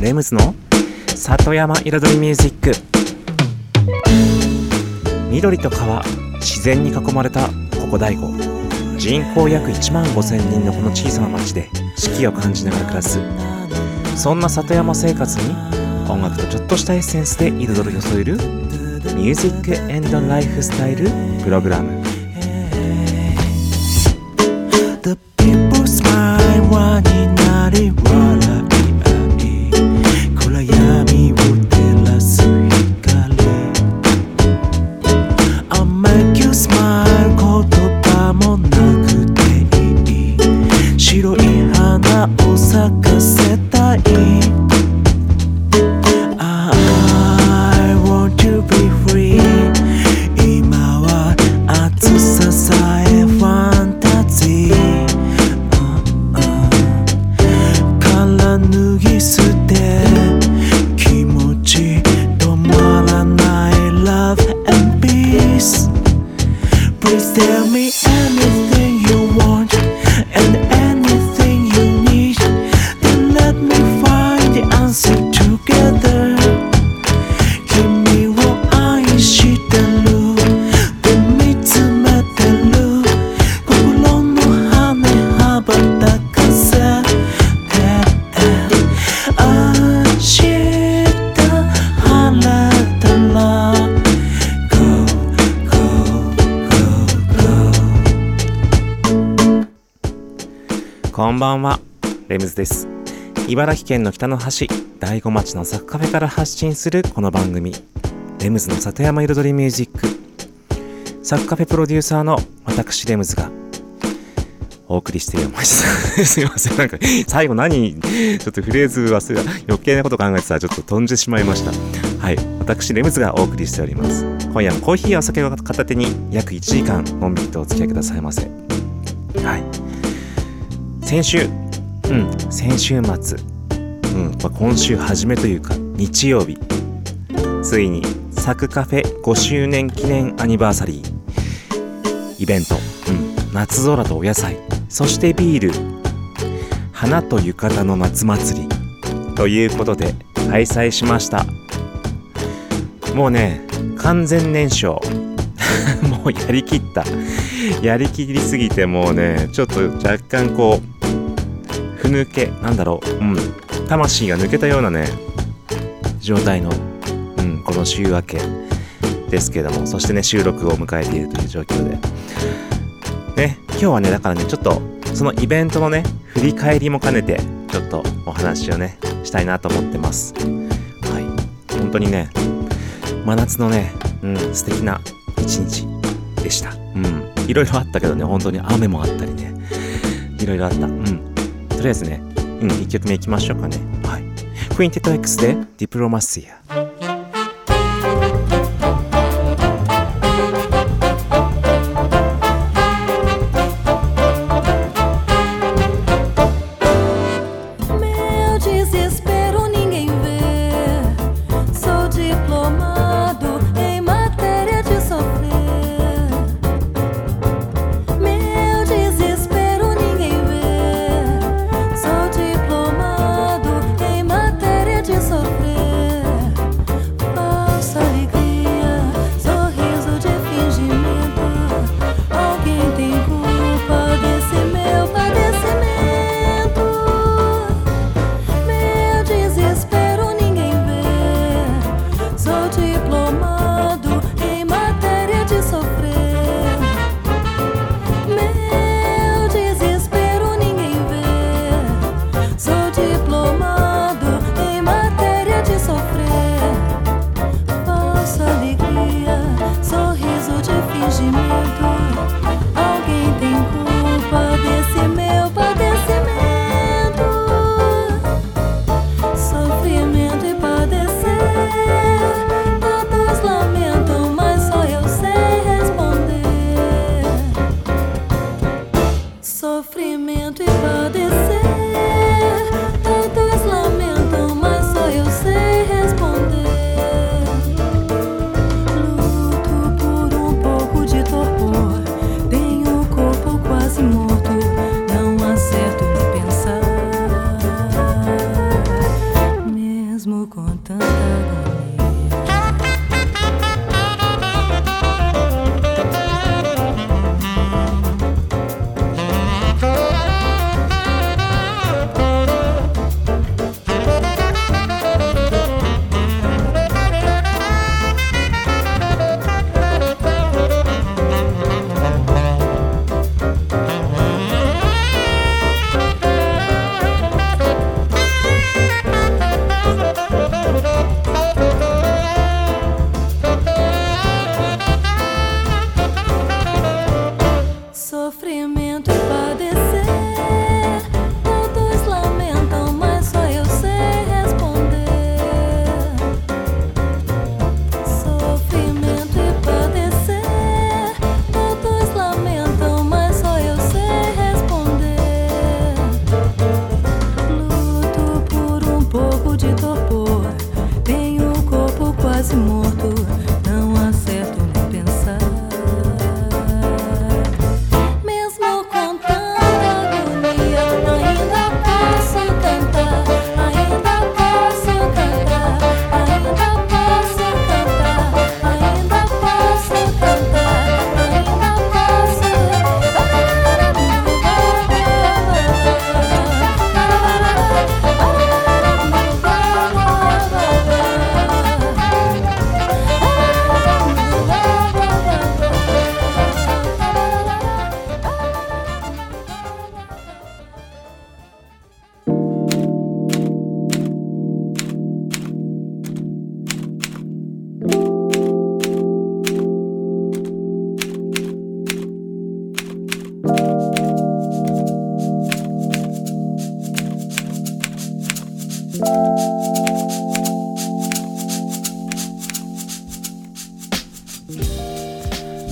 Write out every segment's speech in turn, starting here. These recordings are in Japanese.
レムズの里山彩りミュージック。緑と川自然に囲まれたここ大悟人口約1万5000人のこの小さな町で四季を感じながら暮らす。そんな里山生活に音楽とちょっとしたエッセンスで彩りを添えるミュージックライフスタイルプログラム。The people smile 輪になりレムズです。茨城県の北の端大子町のサクカフェから発信するこの番組。レムズの里山彩りミュージック。サクカフェプロデューサーの私レムズがお送りしています。すいません。なんか最後何ちょっとフレーズ忘れた。余計なこと考えてたらちょっと飛んでしまいました。はい。私レムズがお送りしております。今夜もコーヒーやお酒を片手に約1時間のんびりとお付き合いくださいませ。はい。先週うん。先週末。うん、まあ、今週初めというか日曜日。ついにサクカフェ5周年記念アニバーサリー。イベント、うん、夏空とお野菜。そしてビール。花と浴衣の夏祭り。ということで開催しました。もうね完全燃焼。もうやりきった。やりきりすぎてもうねちょっと若干こうふぬけなんだろう。うん。魂が抜けたようなね状態の、うん、この週明けですけども。そしてね収録を迎えているという状況で。ね今日はねだからねちょっとそのイベントのね振り返りも兼ねてちょっとお話をねしたいなと思ってます。はい。本当にね真夏のね、うん、素敵な一日でした。うん。いろいろあったけどね本当に雨もあったりね。いろいろあった。うん。とりあえずねうん1曲目いきましょうかね。はい。クインテッド X でディプロマシア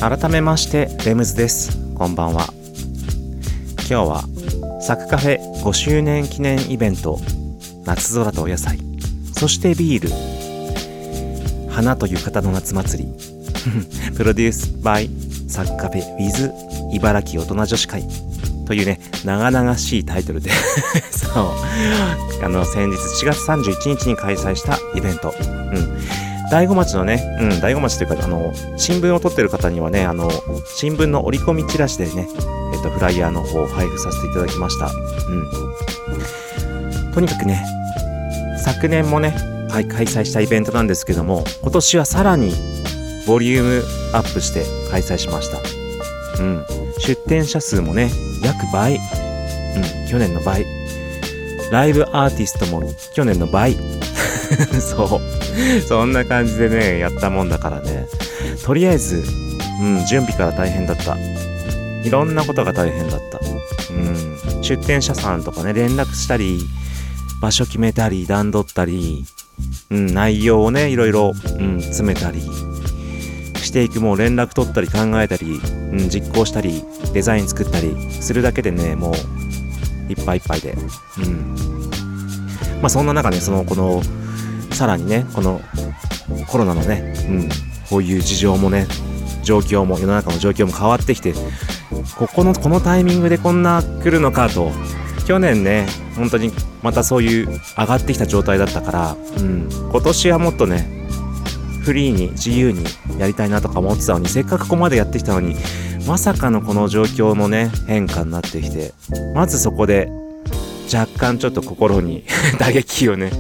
改めましてレムズです。こんばんは。今日はサクカフェ5周年記念イベント夏空とお野菜。そしてビール。花と浴衣の夏祭り。プロデュースバイサクカフェ with 茨城大人女子会。というね長々しいタイトルで。そう。あの先日4月31日に開催したイベント。うん。大子町のね、うん、大子町というか、あの、新聞を撮ってる方にはね、あの、新聞の折り込みチラシでね、えっと、フライヤーの方を配布させていただきました。うん。とにかくね、昨年もね、はい、開催したイベントなんですけども、今年はさらに、ボリュームアップして開催しました。うん。出店者数もね、約倍。うん、去年の倍。ライブアーティストも去年の倍。そう。そんな感じでね、やったもんだからね。とりあえず、うん、準備から大変だった。いろんなことが大変だった。うん。出店者さんとかね、連絡したり、場所決めたり、段取ったり、うん、内容をね、いろいろ、うん、詰めたり、していく、もう連絡取ったり考えたり、うん、実行したり、デザイン作ったりするだけでね、もう、いっぱいいっぱいで。うん。まあそんな中ね、その、この、さらにね、このコロナのね、うん、こういう事情もね、状況も、世の中の状況も変わってきて、ここの、このタイミングでこんな来るのかと、去年ね、本当にまたそういう上がってきた状態だったから、うん、今年はもっとね、フリーに自由にやりたいなとか思ってたのに、せっかくここまでやってきたのに、まさかのこの状況のね、変化になってきて、まずそこで若干ちょっと心に 打撃をね、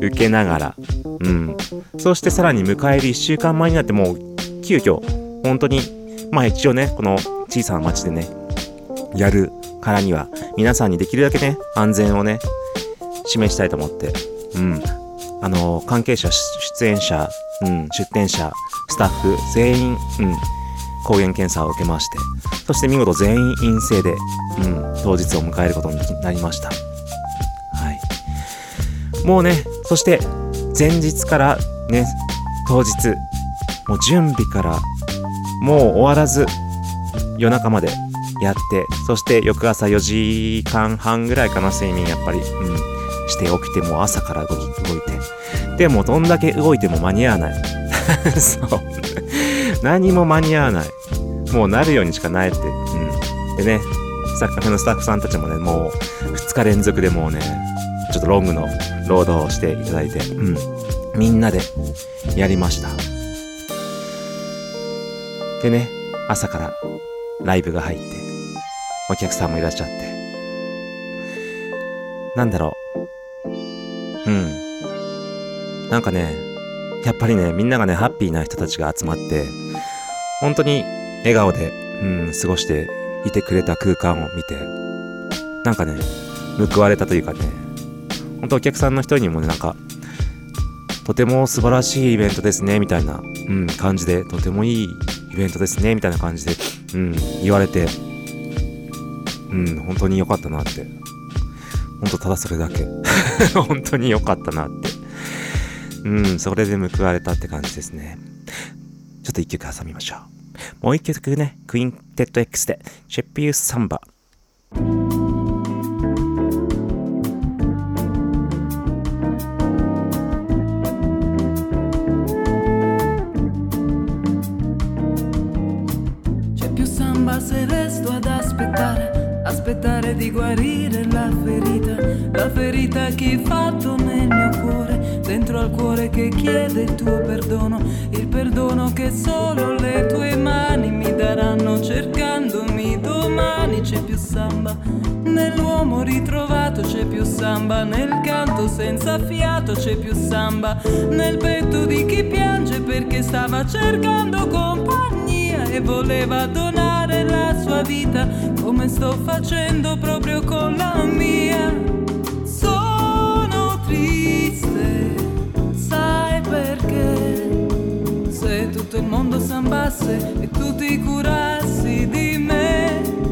受けながら、うん。そしてさらに迎える1週間前になってもう、急遽、本当に、まあ一応ね、この小さな町でね、やるからには、皆さんにできるだけね、安全をね、示したいと思って、うん。あの、関係者、出演者、うん、出店者、スタッフ、全員、うん、抗原検査を受けまして、そして見事全員陰性で、うん、当日を迎えることになりました。もうね、そして前日からね、当日、もう準備からもう終わらず夜中までやって、そして翌朝4時間半ぐらいかな、睡眠やっぱり、うん、して起きてもう朝から動き、動いて。でもどんだけ動いても間に合わない。そう。何も間に合わない。もうなるようにしかないって。うん。でね、サッカーのスタッフさんたちもね、もう2日連続でもうね、ちょっとロングのロードをしていただいて、うん、みんなでやりました。でね、朝からライブが入って、お客さんもいらっしゃって、なんだろう。うん。なんかね、やっぱりね、みんながね、ハッピーな人たちが集まって、本当に笑顔で、うん、過ごしていてくれた空間を見て、なんかね、報われたというかね、本当お客さんの人にもね、なんか、とても素晴らしいイベントですね、みたいな、うん、感じで、とてもいいイベントですね、みたいな感じで、うん、言われて、うん、本当に良かったなって。本当ただそれだけ。本当に良かったなって。うん、それで報われたって感じですね。ちょっと一曲挟みましょう。もう一曲ね、クインテッド X で、シェッピューサンバ。Guarire la ferita, la ferita che hai fatto nel mio cuore, dentro al cuore che chiede il tuo perdono, il perdono che solo le tue mani mi daranno cercandomi domani c'è più samba. Nell'uomo ritrovato c'è più samba, nel canto senza fiato c'è più samba, nel petto di chi piange perché stava cercando compagnia e voleva donare la sua vita come sto facendo proprio con la mia. Sono triste, sai perché? Se tutto il mondo sambasse e tu ti curassi di me.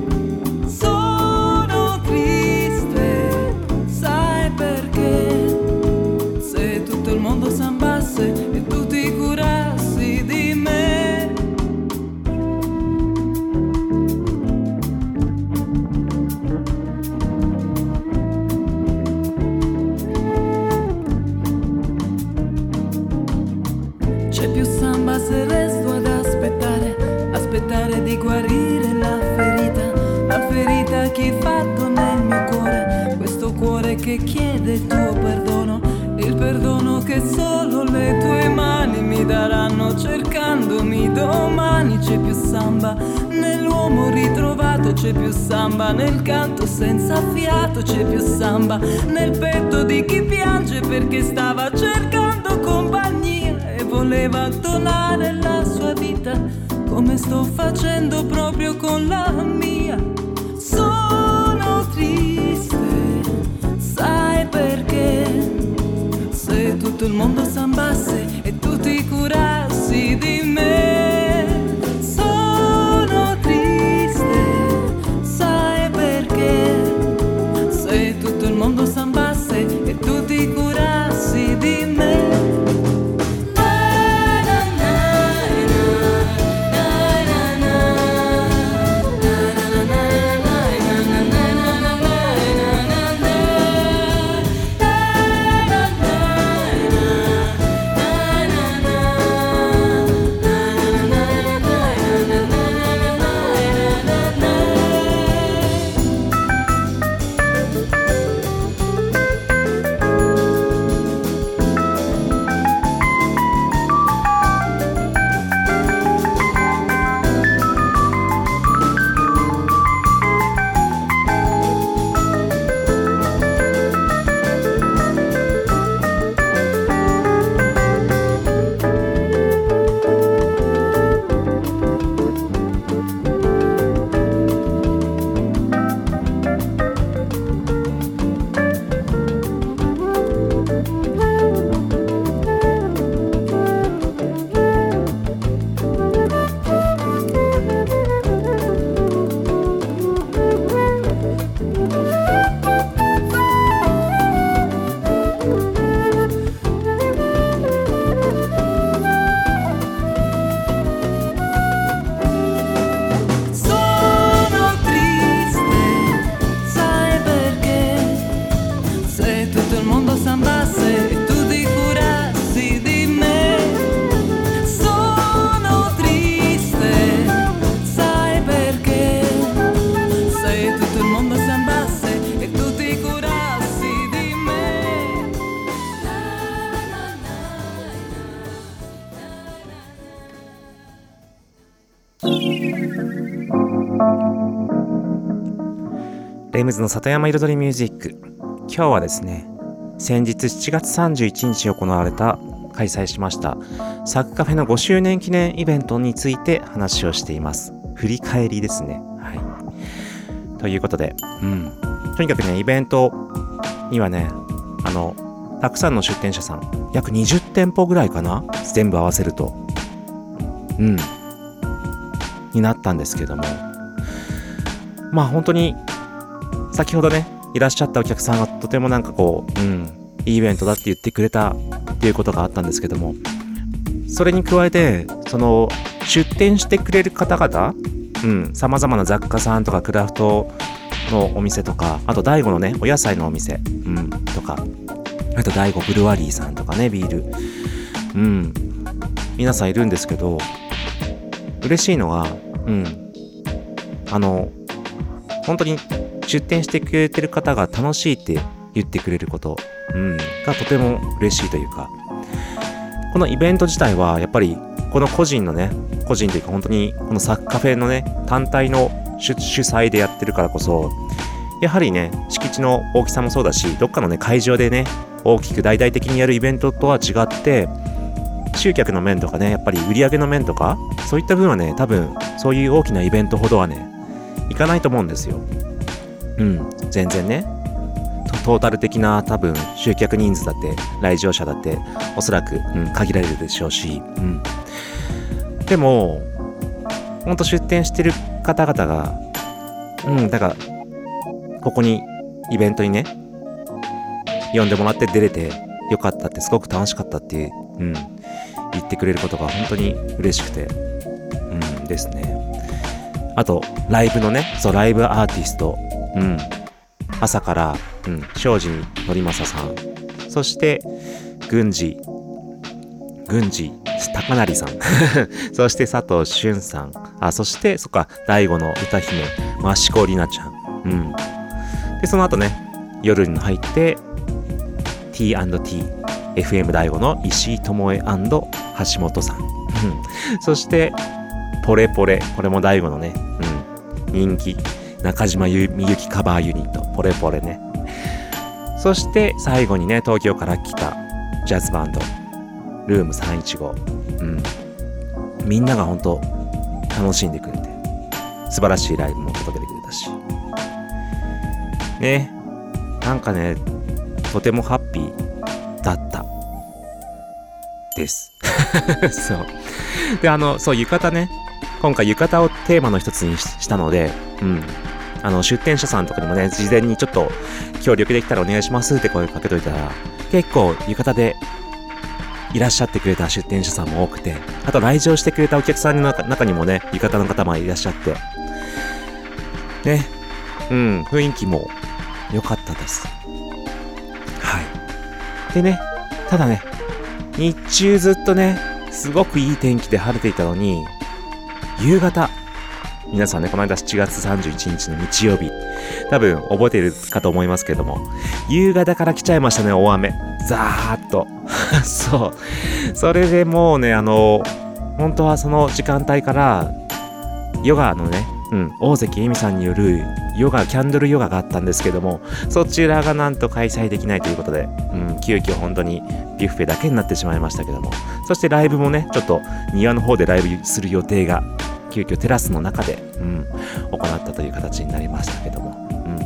レムズの里山彩りミュージック。今日はですね先日7月31日行われた開催しましたサッカフェの5周年記念イベントについて話をしています。振り返りですね。はい。ということでうん。とにかくねイベントにはねあのたくさんの出店者さん約20店舗ぐらいかな全部合わせると。うん。になったんですけども。まあ本当に先ほどねいらっしゃったお客さんがとてもなんかこううんいいイベントだって言ってくれたっていうことがあったんですけどもそれに加えてその出店してくれる方々うんさまざまな雑貨さんとかクラフトのお店とかあと大悟のねお野菜のお店うんとかあと大悟ブルワリーさんとかねビール。うん。皆さんいるんですけど嬉しいのはうん。あの本当に出店してくれてる方が楽しいって言ってくれること、うん、がとても嬉しいというか。このイベント自体はやっぱりこの個人のね個人というか本当にこのサッカフェのね単体の主主催でやってるからこそやはりね敷地の大きさもそうだしどっかのね会場でね大きく大々的にやるイベントとは違って集客の面とかねやっぱり売り上げの面とかそういった分はね多分そういう大きなイベントほどはねいかないと思うんですよ。うん。全然ね。トータル的な多分集客人数だって来場者だっておそらく、うん、限られるでしょうし、うん、でもほんと出店してる方々がうんだからここにイベントにね呼んでもらって出れてよかったってすごく楽しかったって、うん、言ってくれることが本当に嬉しくて、うんですね。あと、ライブのね、そう、ライブアーティスト、うん、朝から、うん、庄司則正さん、そして、郡司、郡司高成さん、そして佐藤俊さん、あ、そして、そっか、大悟の歌姫、益子里奈ちゃん、うん。で、その後ね、夜に入って、T&T、FM 大悟の石井智恵橋本さん。うん。そして、ポレポレ。これも大悟のね、うん、人気、中島みゆきカバーユニット、ポレポレね。そして、最後にね、東京から来たジャズバンド、ルーム315。うん。みんなが本当楽しんでくれて、素晴らしいライブも届けてくれたし。ね、なんかね、とてもハッピーだった。です。そう。で、あの、そう、浴衣ね。今回浴衣をテーマの一つにしたので、うん。あの、出店者さんとかにもね、事前にちょっと協力できたらお願いしますって声かけといたら、結構浴衣でいらっしゃってくれた出店者さんも多くて、あと来場してくれたお客さんの中にもね、浴衣の方もいらっしゃって、ね、うん、雰囲気も良かったです。はい。でね、ただね、日中ずっとね、すごくいい天気で晴れていたのに、夕方、皆さんね、この間7月31日の日曜日、多分覚えてるかと思いますけども、夕方から来ちゃいましたね、大雨。ザーッと。そう。それでもうね、あの、本当はその時間帯から、ヨガのね、うん、大関恵美さんによるヨガ、キャンドルヨガがあったんですけども、そちらがなんと開催できないということで、うん、急遽本当にビュッフェだけになってしまいましたけども、そしてライブもね、ちょっと庭の方でライブする予定が、急遽テラスの中で、うん、行ったという形になりましたけども、うん。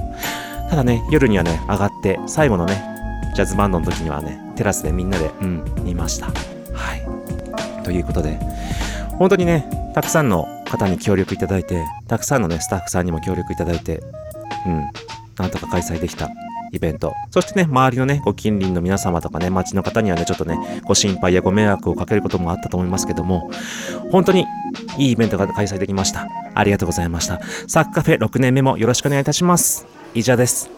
ただね、夜にはね、上がって、最後のね、ジャズバンドの時にはね、テラスでみんなで、うん、見ました。はい。ということで、本当にね、たくさんの方に協力いただいて、たくさんのね、スタッフさんにも協力いただいて、うん、なんとか開催できたイベント。そしてね、周りのね、ご近隣の皆様とかね、街の方にはね、ちょっとね、ご心配やご迷惑をかけることもあったと思いますけども、本当にいいイベントが開催できました。ありがとうございました。サッカフェ6年目もよろしくお願いいたします。以上です。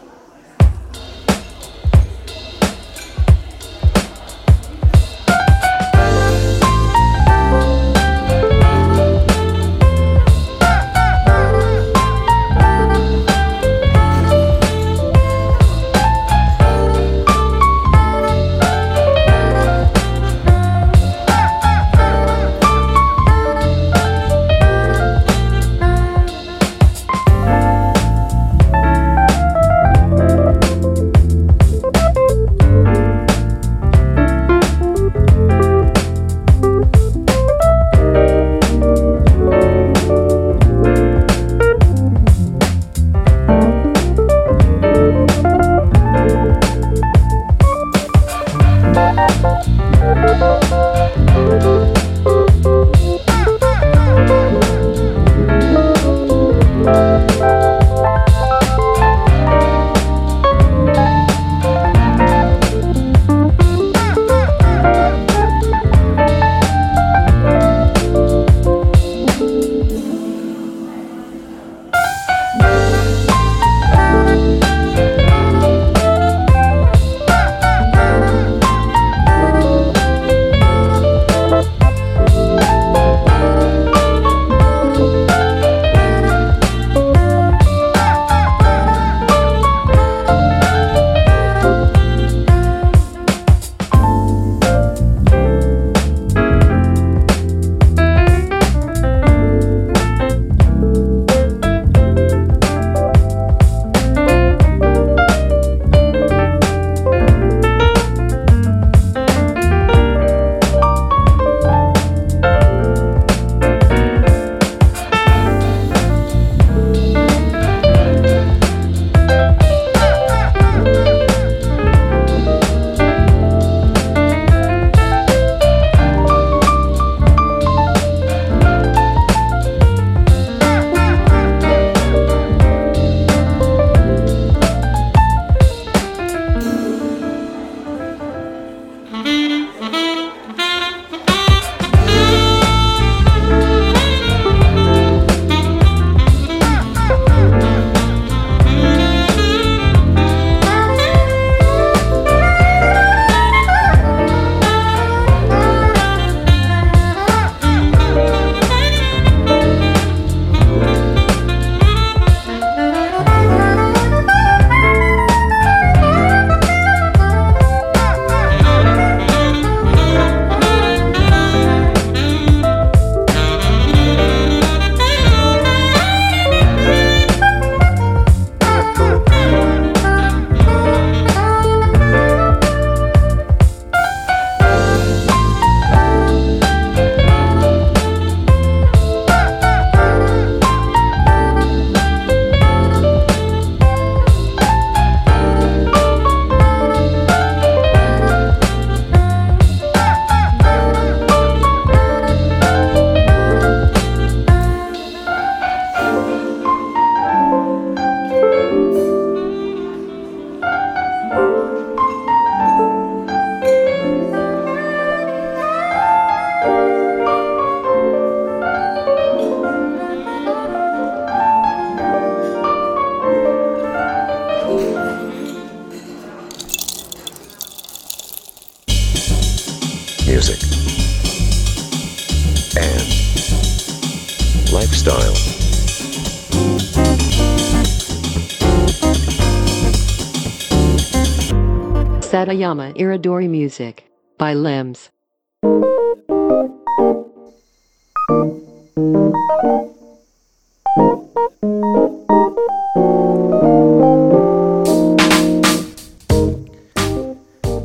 Satayama Iridori Music by Limbs.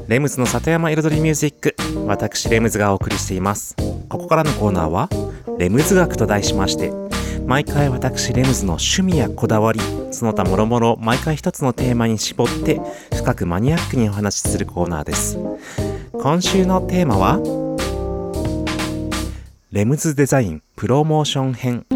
レムズの里山彩りミュージック私レムズがお送りしていますここからのコーナーはレムズ学と題しまして毎回私レムズの趣味やこだわりその他もろもろ毎回一つのテーマに絞って深くマニアックにお話しするコーナーです。今週のテーマはレムズデザインプロモーション編。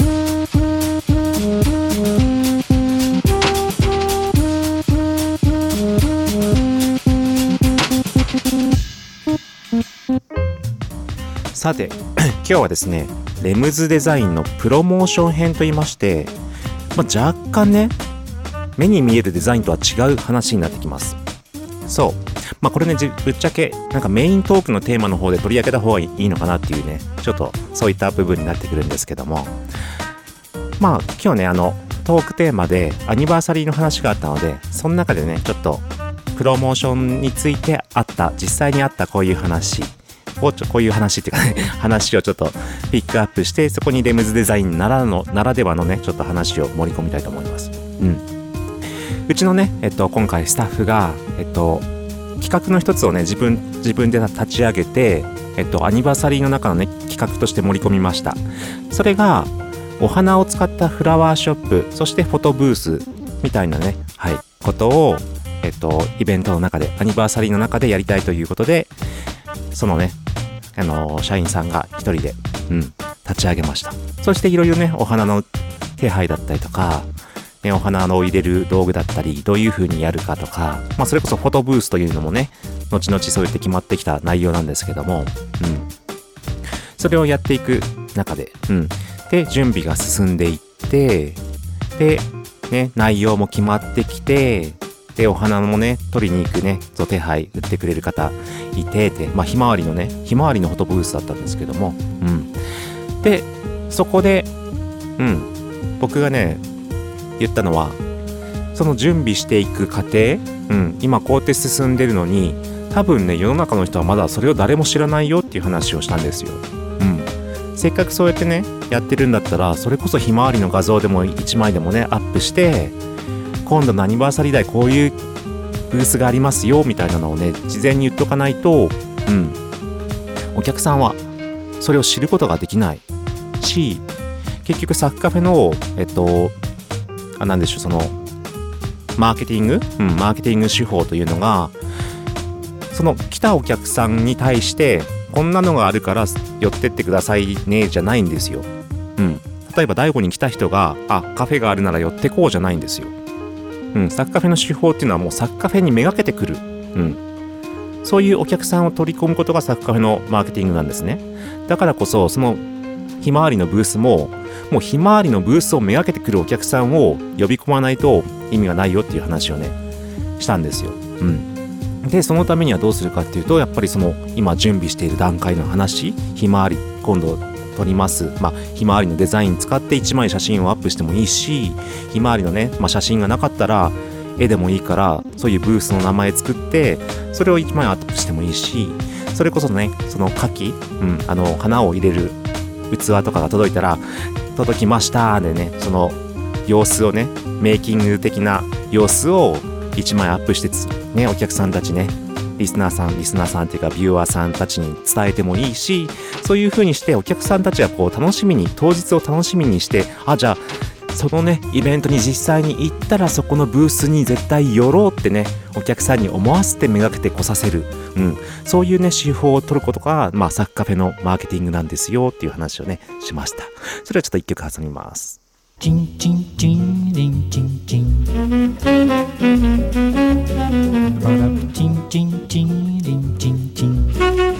さて 今日はですねレムズデザインのプロモーション編といいまして、まあ、若干ね目に見えるデザインとは違う話になってきます。そう。まあこれねぶっちゃけなんかメイントークのテーマの方で取り上げた方がいいのかなっていうねちょっとそういった部分になってくるんですけども。まあ今日ねあのトークテーマでアニバーサリーの話があったのでその中でねちょっとプロモーションについてあった実際にあったこういう話をちょこういう話っていうかね 話をちょっとピックアップしてそこにレムズデザインならのならではのねちょっと話を盛り込みたいと思います。うん。うちのねえっと今回スタッフがえっと企画の一つをね自分自分で立ち上げてえっとアニバーサリーの中のね企画として盛り込みましたそれがお花を使ったフラワーショップそしてフォトブースみたいなねはいことをえっとイベントの中でアニバーサリーの中でやりたいということでそのね、あの社員さんが一人で、うん、立ち上げました。そしていろいろね、お花の手配だったりとか、ね、お花の入れる道具だったり、どういう風にやるかとか、まあ、それこそフォトブースというのもね、後々そうやって決まってきた内容なんですけども、うん。それをやっていく中で、うん。で、準備が進んでいって、で、ね、内容も決まってきて、で、お花もね、取りに行くね、そう手配、売ってくれる方いて、で、まあ、ひまわりのね、ひまわりのフォトブースだったんですけども、うん。で、そこで、うん、僕がね、言ったのは、その準備していく過程、うん、今こうやって進んでるのに、多分ね、世の中の人はまだそれを誰も知らないよっていう話をしたんですよ。うん。せっかくそうやってね、やってるんだったら、それこそひまわりの画像でも1枚でもね、アップして、今度のアニバーサリー代こういうブースがありますよ、みたいなのをね、事前に言っとかないと、うん。お客さんはそれを知ることができないし、結局サッカフェの、えっと、あ、なんでしょう、その、マーケティング？うん、マーケティング手法というのが、その来たお客さんに対して、こんなのがあるから寄ってってくださいね、じゃないんですよ。うん。例えば、大悟に来た人が、あ、カフェがあるなら寄ってこうじゃないんですよ。うん、サッカフェの手法っていうのはもうサッカフェにめがけてくる。うん。そういうお客さんを取り込むことがサッカフェのマーケティングなんですね。だからこそ、そのひまわりのブースも、もうひまわりのブースをめがけてくるお客さんを呼び込まないと意味がないよっていう話をね、したんですよ。うん。で、そのためにはどうするかっていうと、やっぱりその今準備している段階の話、ひまわり、今度撮ります。まあ、ひまわりのデザイン使って1枚写真をアップしてもいいし、ひまわりのね、まあ、写真がなかったら、絵でもいいから、そういうブースの名前作って、それを1枚アップしてもいいし、それこそね、その花器、うん、あの、花を入れる器とかが届いたら、届きましたでね、その様子をね、メイキング的な様子を1枚アップして、ね、お客さんたちね、リスナーさん、リスナーさんっていうか、ビューアーさんたちに伝えてもいいし、そういう風にしてお客さんたちがこう楽しみに、当日を楽しみにして、あ、じゃあ、そのね、イベントに実際に行ったらそこのブースに絶対寄ろうってね、お客さんに思わせてめがけて来させる。うん。そういうね、手法を取ることが、まあ、サッカフェのマーケティングなんですよっていう話をね、しました。それはちょっと一曲挟みます。Tchim, tchim, tchim, lim, tchim, tchim. Bora, tchim, tchim, tchim, lim, tchim, tchim.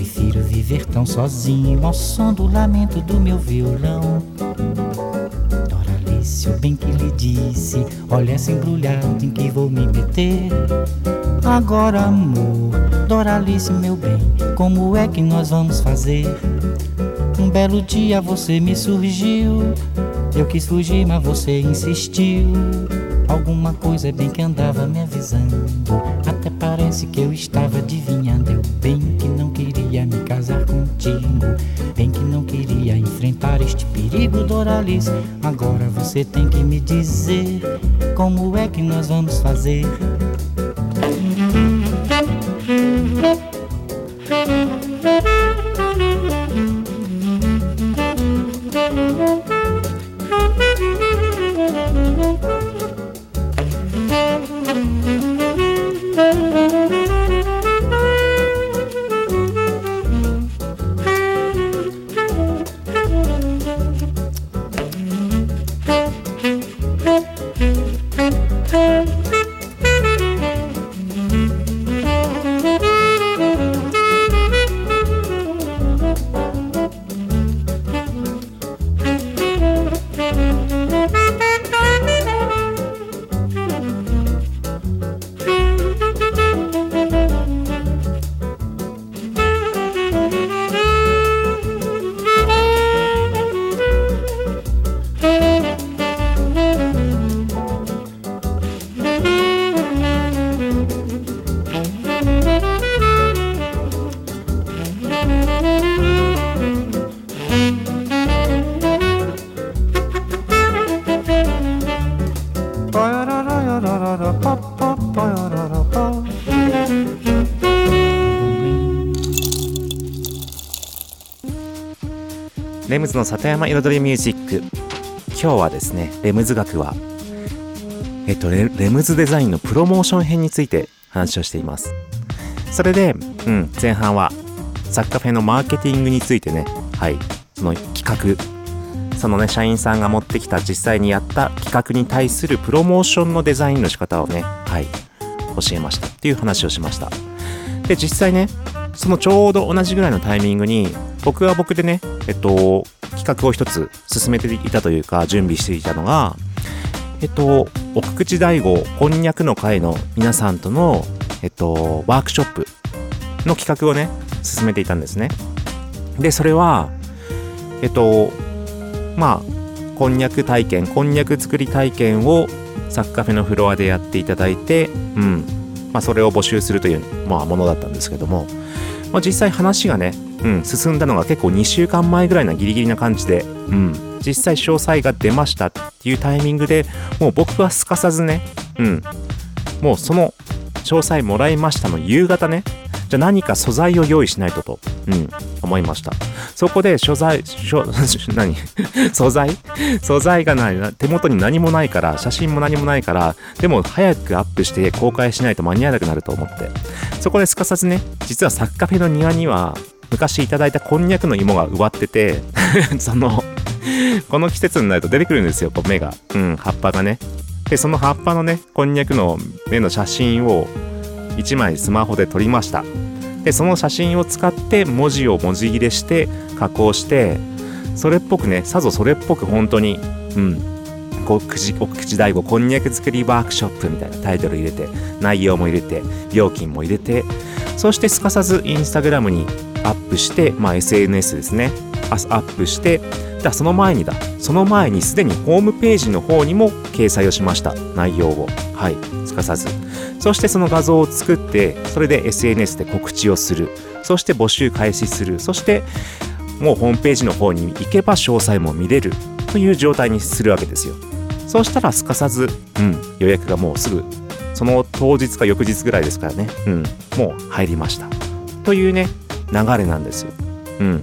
Prefiro viver tão sozinho ao som do lamento do meu violão. Doralice, eu bem que lhe disse: Olha essa embrulhada em que vou me meter. Agora, amor, Doralice, meu bem, como é que nós vamos fazer? Um belo dia você me surgiu. Eu quis fugir, mas você insistiu. Alguma coisa bem que andava me avisando. Até parece que eu estava Agora você tem que me dizer como é que nós vamos fazer. ズの里山彩りミュージック。今日はですねレムズ学はえっとレムズデザインのプロモーション編について話をしています。それで、うん、前半はサッカフェのマーケティングについてねはいその企画そのね社員さんが持ってきた実際にやった企画に対するプロモーションのデザインの仕方をねはい教えましたっていう話をしました。で実際ねそのちょうど同じぐらいのタイミングに僕は僕でねえっと企画を一つ進めていたというか準備していたのがえっと奥口大悟こんにゃくの会の皆さんとのえっとワークショップの企画をね進めていたんですね。でそれはえっとまあこんにゃく体験こんにゃく作り体験をサッカフェのフロアでやっていただいてうん。まあそれを募集するという、まあ、ものだったんですけども、まあ、実際話がね、うん、進んだのが結構2週間前ぐらいなギリギリな感じで、うん、実際詳細が出ましたっていうタイミングでもう僕はすかさずね、うん、もうその詳細もらいましたの夕方ねじゃあ何か素材を用意しないとと、うん、思いました。そこで所在、所 何？素材？素材がないな。手元に何もないから、写真も何もないから、でも早くアップして公開しないと間に合わなくなると思って。そこですかさずね、実はサッカフェの庭には、昔いただいたこんにゃくの芋が植わってて、その、この季節になると出てくるんですよ、こう芽が。うん、葉っぱがね。で、その葉っぱのね、こんにゃくの芽の写真を1枚スマホで撮りました。で、その写真を使って文字を文字切れして加工して、それっぽくね、さぞそれっぽく本当に、うん、お口大悟こんにゃく作りワークショップみたいなタイトル入れて、内容も入れて、料金も入れて、そしてすかさずインスタグラムにアップして、まあ SNS ですね、アップして、だその前にだ、その前にすでにホームページの方にも掲載をしました、内容を。はい、すかさず。そしてその画像を作って、それで SNS で告知をする。そして募集開始する。そして、もうホームページの方に行けば詳細も見れるという状態にするわけですよ。そうしたらすかさず、うん、予約がもうすぐ、その当日か翌日ぐらいですからね、うん、もう入りました。というね、流れなんですよ。うん。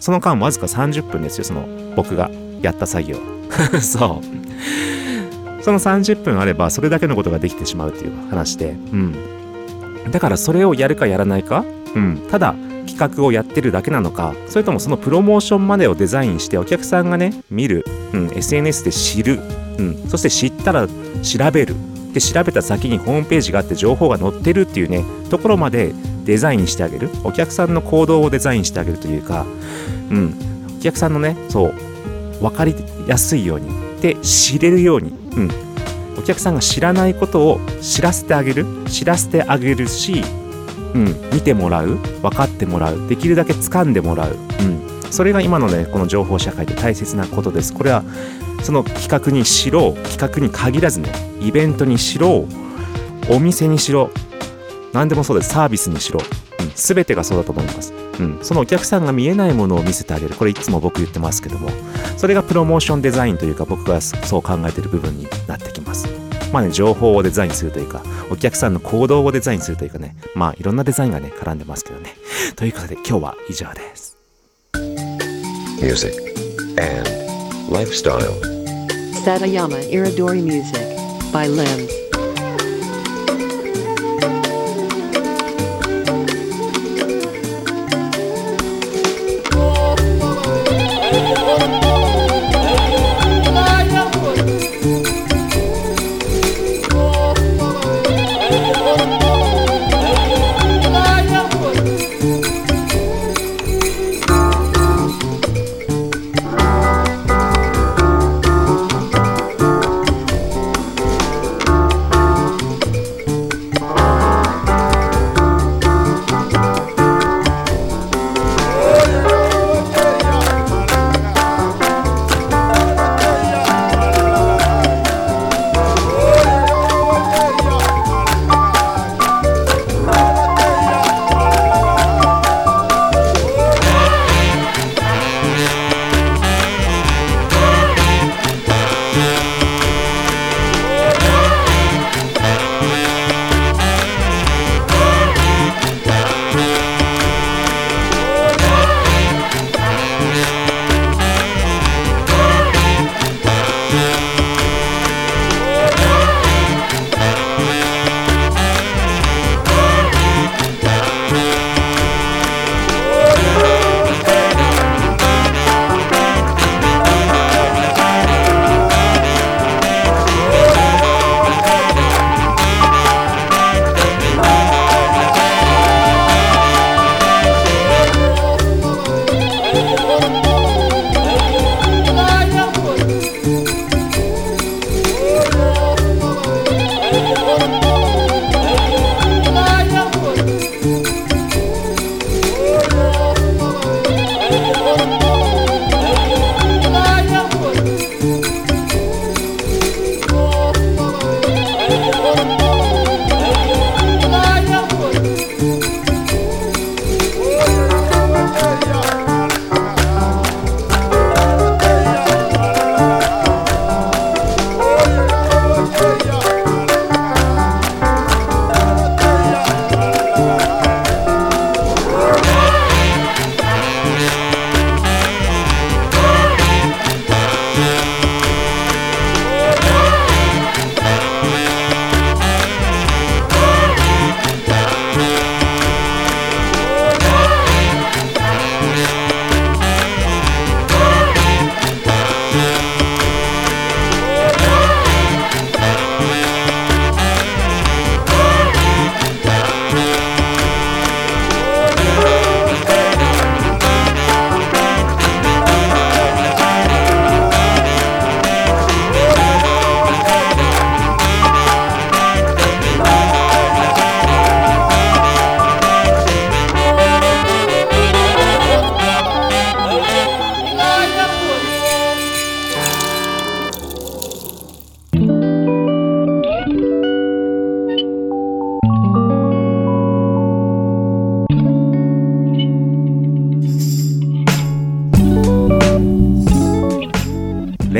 その間わずか30分ですよ、その僕がやった作業。そう。その30分あればそれだけのことができてしまうっていう話で、うん。だからそれをやるかやらないか、うん。ただ企画をやってるだけなのか、それともそのプロモーションまでをデザインしてお客さんがね、見る、うん、SNS で知る、うん。そして知ったら調べる。で、調べた先にホームページがあって情報が載ってるっていうね、ところまでデザインしてあげる。お客さんの行動をデザインしてあげるというか、うん。お客さんのね、そう、分かりやすいように。で、知れるように。うん。お客さんが知らないことを知らせてあげる。知らせてあげるし、うん。見てもらう。分かってもらう。できるだけ掴んでもらう。うん。それが今のね、この情報社会で大切なことです。これは、その企画にしろ、企画に限らずね、イベントにしろ、お店にしろ、何でもそうです。サービスにしろ。うん。すべてがそうだと思います。うん。そのお客さんが見えないものを見せてあげる。これいつも僕言ってますけども、それがプロモーションデザインというか僕がそう考えてる部分になってきます。まあね、情報をデザインするというか、お客さんの行動をデザインするというかね、まあいろんなデザインがね、絡んでますけどね。ということで今日は以上です。Lifestyle. Satayama Iridori Music by Limbs.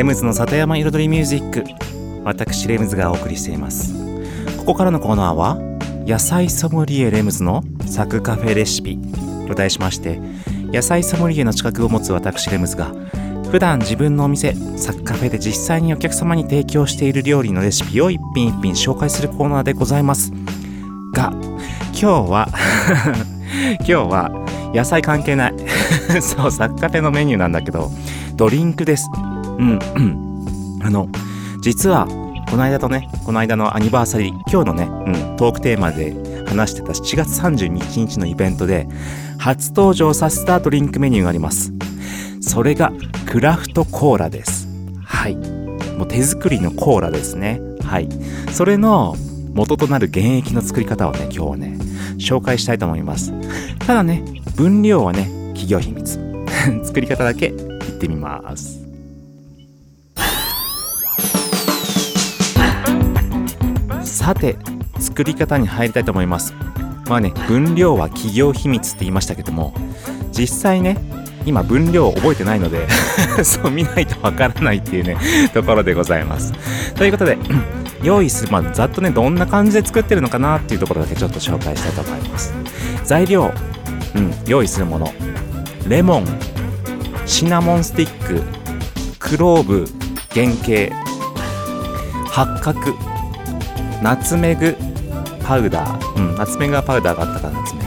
ムズの里山彩りミュージック。私レムズがお送りしています。ここからのコーナーは野菜ソムリエレムズのサクカフェレシピ。と題しまして野菜ソムリエの資格を持つ私レムズが普段自分のお店サクカフェで実際にお客様に提供している料理のレシピを一品一品紹介するコーナーでございます。が今日は 今日は野菜関係ない。そうサクカフェのメニューなんだけどドリンクです。うん。あの実はこの間とねこの間のアニバーサリー今日のね、うん、トークテーマで話してた7月31日のイベントで初登場させたドリンクメニューがあります。それがクラフトコーラです。はい。もう手作りのコーラですね。はい。それの元となる原液の作り方をね今日はね紹介したいと思います。ただね分量はね企業秘密。作り方だけ言ってみます。さて作り方に入りたいと思います。まあね分量は企業秘密って言いましたけども実際ね今分量を覚えてないので そう見ないとわからないっていうねところでございます。ということで 用意するまあざっとねどんな感じで作ってるのかなっていうところだけちょっと紹介したいと思います。材料うん用意するもの。レモンシナモンスティッククローブ原型八角。ナツメグパウダー、うん、ナツメグがパウダーがあったからナツメ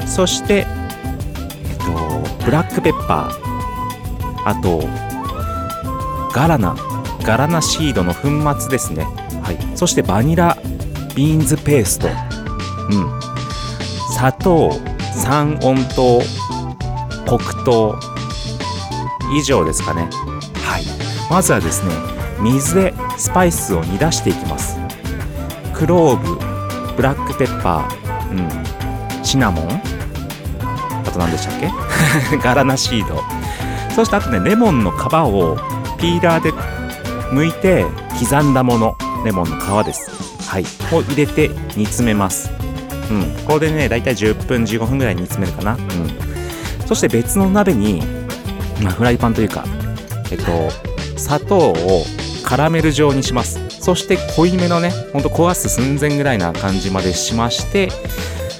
グ。そしてえっとブラックペッパー。あとガラナ。ガラナシードの粉末ですね。はい。そしてバニラビーンズペースト。うん。砂糖。三温糖。黒糖。以上ですかね。はい。まずはですね水でスパイスを煮出していきます。クローブブラックペッパー、うん、シナモンあと何でしたっけ？ガラナシード。そしてあとねレモンの皮をピーラーで剥いて刻んだものレモンの皮です。はい。を入れて煮詰めます。うん。これでねだいたい10分15分ぐらい煮詰めるかな。うん。そして別の鍋に、まあ、フライパンというかえっと砂糖をカラメル状にします。そして濃いめのねほんと焦す寸前ぐらいな感じまでしまして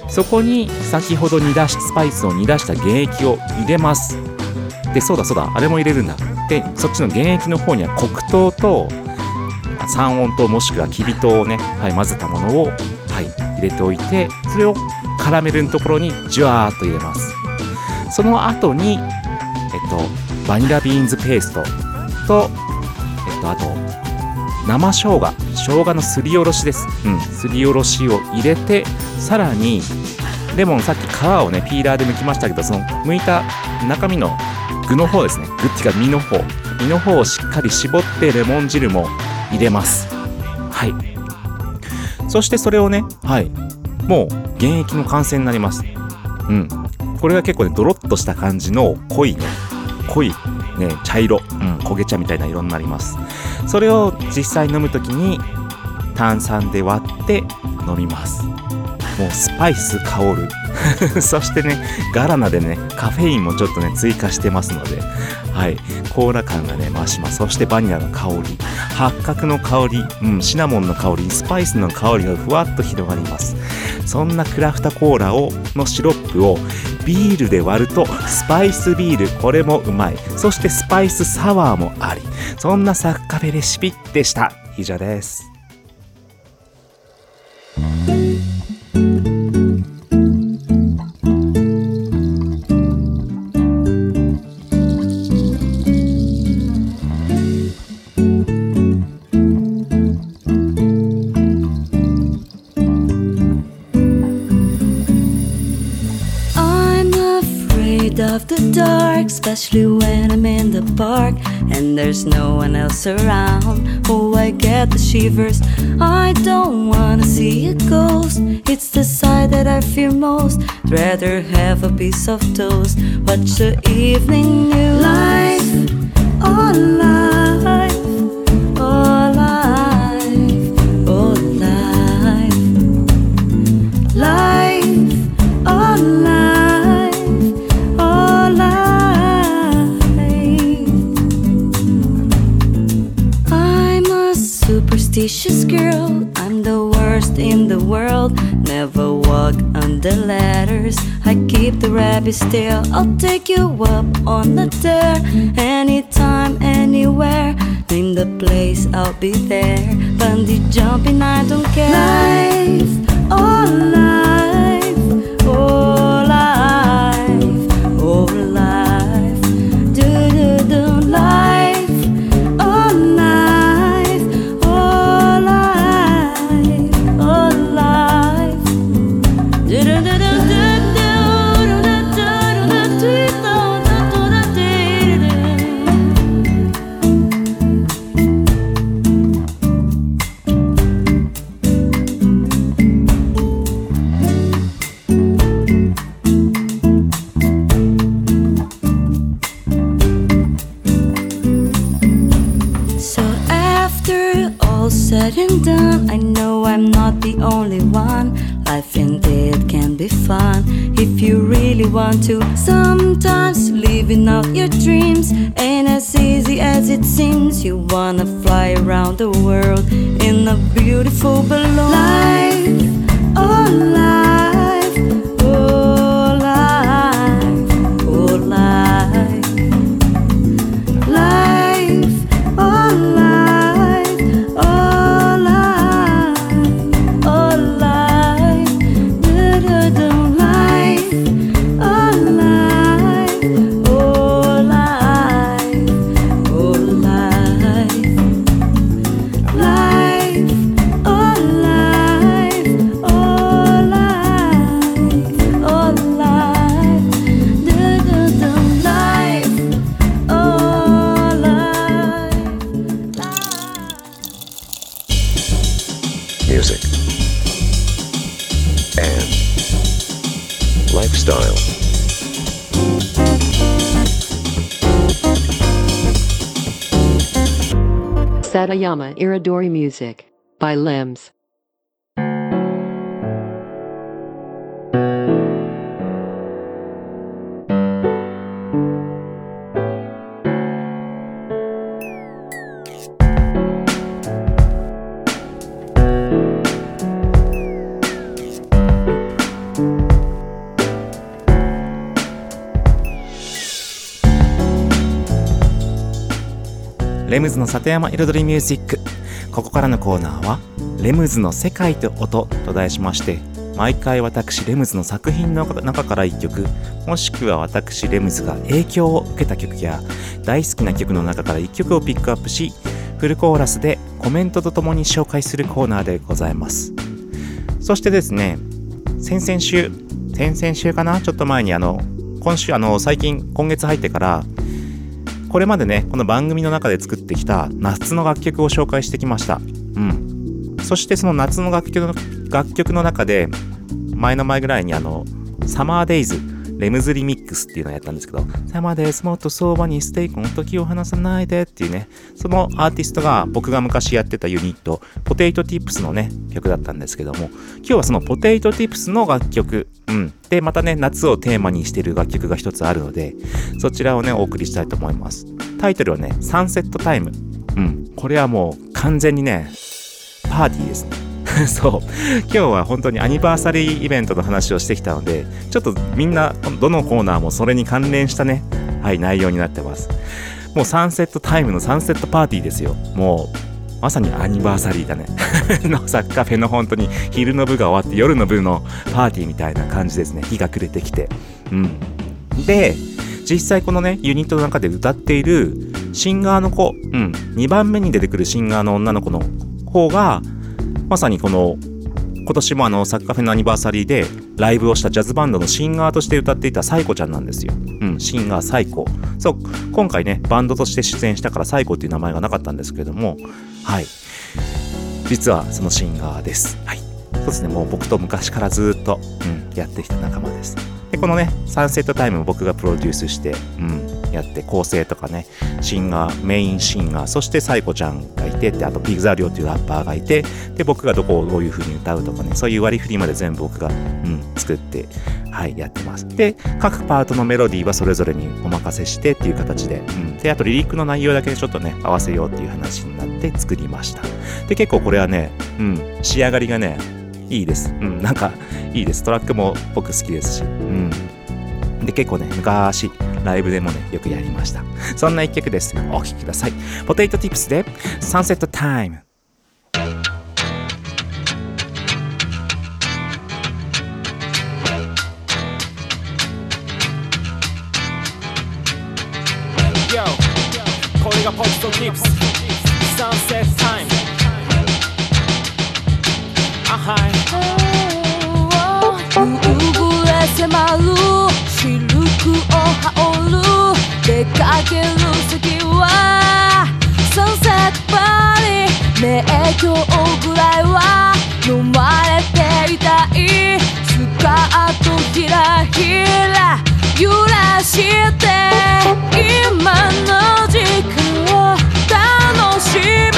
そこに先ほど煮出しスパイスを煮出した原液を入れます。でそうだそうだあれも入れるんだ。でそっちの原液の方には黒糖と三温糖もしくはきび糖をね、はい、混ぜたものを、はい、入れておいてそれをカラメルのところにジュワーっと入れます。その後に、えっと、バニラビーンズペーストと、えっと、あと生生姜生姜のすりおろしです、うん、すりおろしを入れてさらにレモンさっき皮をねピーラーで剥きましたけどその剥いた中身の具の方ですね。具っていうか身の方。身の方をしっかり絞ってレモン汁も入れます。はい。そしてそれをねはい。もう原液の完成になります。うん。これが結構ねドロッとした感じの濃いね濃いね茶色、うん、焦げ茶みたいな色になりますそれを実際飲む時に炭酸で割って飲みます。もうスパイス香る。そしてねガラナでねカフェインもちょっとね追加してますので。はい。コーラ感がね増します。そしてバニラの香り。八角の香り、うん、シナモンの香り。スパイスの香りがふわっと広がります。そんなクラフトコーラをのシロップをビールで割るとスパイスビールこれもうまい。そしてスパイスサワーもあり。そんなサッカフェレシピでした。以上です。Especially when I'm in the park and there's no one else around. Oh, I get the shivers. I don't wanna see a ghost. It's the sight that I fear most. Rather have a piece of toast. Watch the evening news. Life, oh life, rabbit still. I'll take you up on the dare. Anytime, anywhere. Name the place, I'll be there. Bungee jumping, I don't care. Life, oh life, Satayama Iridori Music by Limbs. ムズの里山彩りミュージック。ここからのコーナーは「レムズの世界と音」と題しまして毎回私レムズの作品の中から1曲もしくは私レムズが影響を受けた曲や大好きな曲の中から1曲をピックアップしフルコーラスでコメントとともに紹介するコーナーでございます。そしてですね先々週先々週かな？ちょっと前にあの今週あの最近今月入ってからこれまでねこの番組の中で作ってきた夏の楽曲を紹介してきました。うん。そしてその夏の楽曲の楽曲の中で前の前ぐらいにあの Summer Days レムズリミックスっていうのをやったんですけど、 Summer Days もっとそばに stay この時を離さないでっていうね、そのアーティストが僕が昔やってたユニット、ポテイトティップスのね、曲だったんですけども、今日はそのポテイトティップスの楽曲、うん。で、またね、夏をテーマにしてる楽曲が一つあるので、そちらをね、お送りしたいと思います。タイトルはね、サンセットタイム。うん。これはもう完全にね、パーティーですね。そう。今日は本当にアニバーサリーイベントの話をしてきたので、ちょっとみんな、どのコーナーもそれに関連したね、はい、内容になってます。もうサンセットタイムのサンセットパーティーですよ。もう、まさにアニバーサリーだね。のサッカーフェの本当に昼の部が終わって夜の部のパーティーみたいな感じですね。日が暮れてきて。うん。で、実際このね、ユニットの中で歌っているシンガーの子、うん、2番目に出てくるシンガーの女の子の方が、まさにこの、今年もあの、サッカーフェのアニバーサリーでライブをしたジャズバンドのシンガーとして歌っていたサイコちゃんなんですよ。うん、シンガーサイコ。そう、今回ね、バンドとして出演したからサイコっていう名前がなかったんですけれども、はい。実はそのシンガーです。はい。そうですね、もう僕と昔からずっと、うん、やってきた仲間です。で、このね、サンセットタイムも僕がプロデュースして、うん、やって、構成とかね、シンガー、メインシンガー、そしてサイコちゃんがいて、で、あとピグザリオっていうラッパーがいて、で、僕がどこをどういう風に歌うとかね、そういう割り振りまで全部僕が、うん、作って、はい、やってます。で、各パートのメロディーはそれぞれにお任せしてっていう形で、うん、で、あとリリックの内容だけちょっとね、合わせようっていう話になって作りました。で、結構これはね、うん、仕上がりがね、いいです。うん、なんかいいです。トラックも僕好きですし。うん。で、結構ね、昔、ライブでもね、よくやりました。そんな一曲です。お聴きください。ポテイトティップスで、サンセットタイム。影響ぐらいは飲まれていたい。スカートひらひら。揺らして今の時間を楽しむ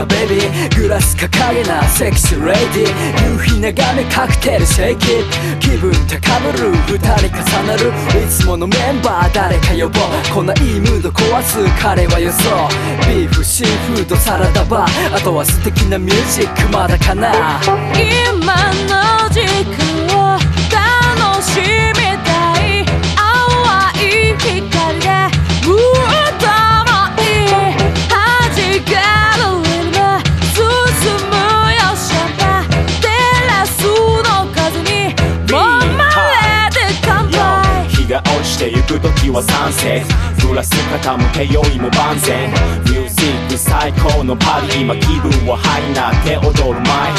なベビー。グラス掲げな。セクシーレディ夕日眺めカクテルシェイキ気分高ぶる。二人重なる。いつものメンバー誰か呼ぼう。こんないいムード壊す彼は予想。ビーフシーフードサラダバー。あとは素敵なミュージックまだかな。今の時間が落ちてゆく時はサンセットグラス傾けよいも万全。ミュージック最高のパリ今気分はハイなって踊る前。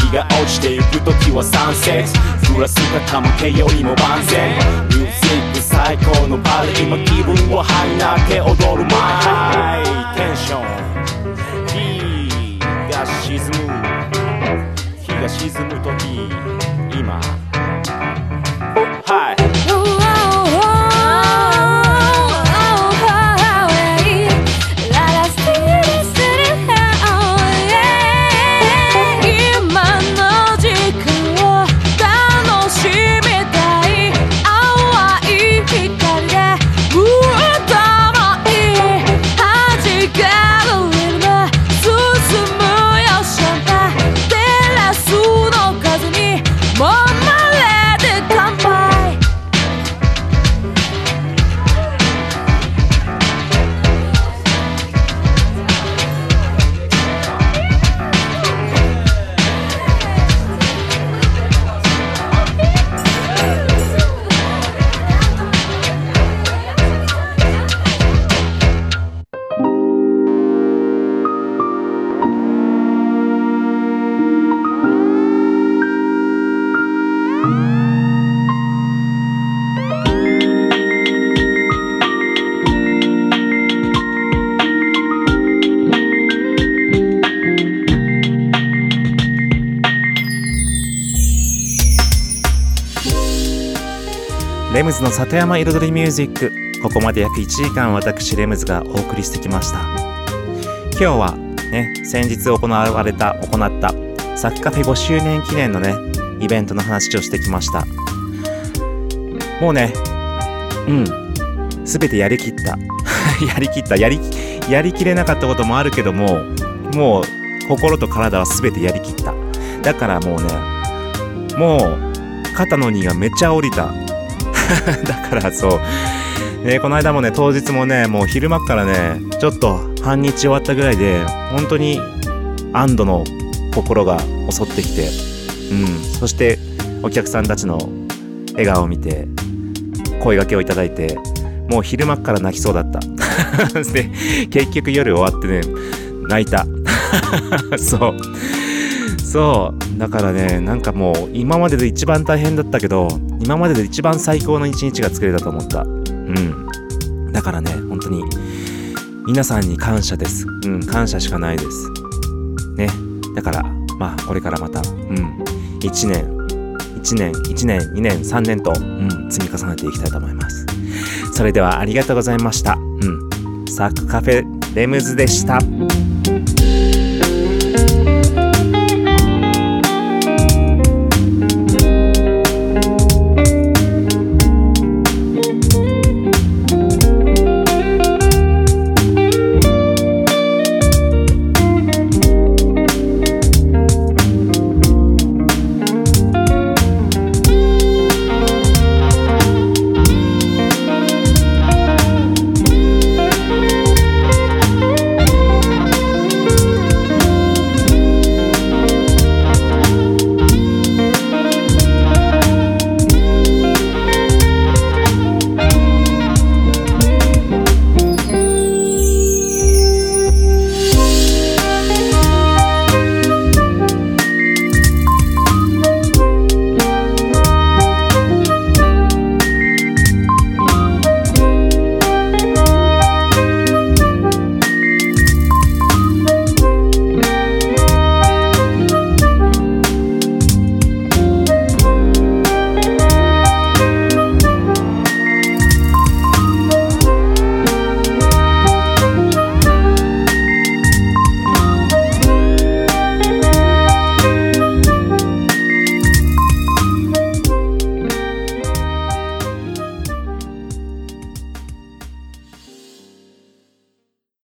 日が落ちてゆく時はサンセットグラス傾けよいも万全。ミュージック最高のパリ今気分はハイなって踊る前。ハイテンション日が沈む。日が沈む時。今。はいの里山彩りミュージックここまで約1時間私レムズがお送りしてきました。今日はね先日行われた行ったサクカフェ5周年記念のねイベントの話をしてきました。もうねうん。全て やりきった。やりきった。やりやりきれなかったこともあるけどももう心と体は全てやりきった。だからもうねもう肩の荷がめっちゃ降りた。だからそう、ね、この間もね当日もねもう昼間からねちょっと半日終わったぐらいで本当に安堵の心が襲ってきて、うん、そしてお客さんたちの笑顔を見て声掛けをいただいてもう昼間から泣きそうだった。で結局夜終わってね泣いた。そう。そう。だからねなんかもう今までで一番大変だったけど今までで一番最高の一日が作れたと思った。うん。だからね本当に皆さんに感謝です。うん感謝しかないです。ね。だからまあこれからまたうん。1年1年1年2年3年と、うん、積み重ねていきたいと思います。それではありがとうございました。うん。サクカフェレムズでした。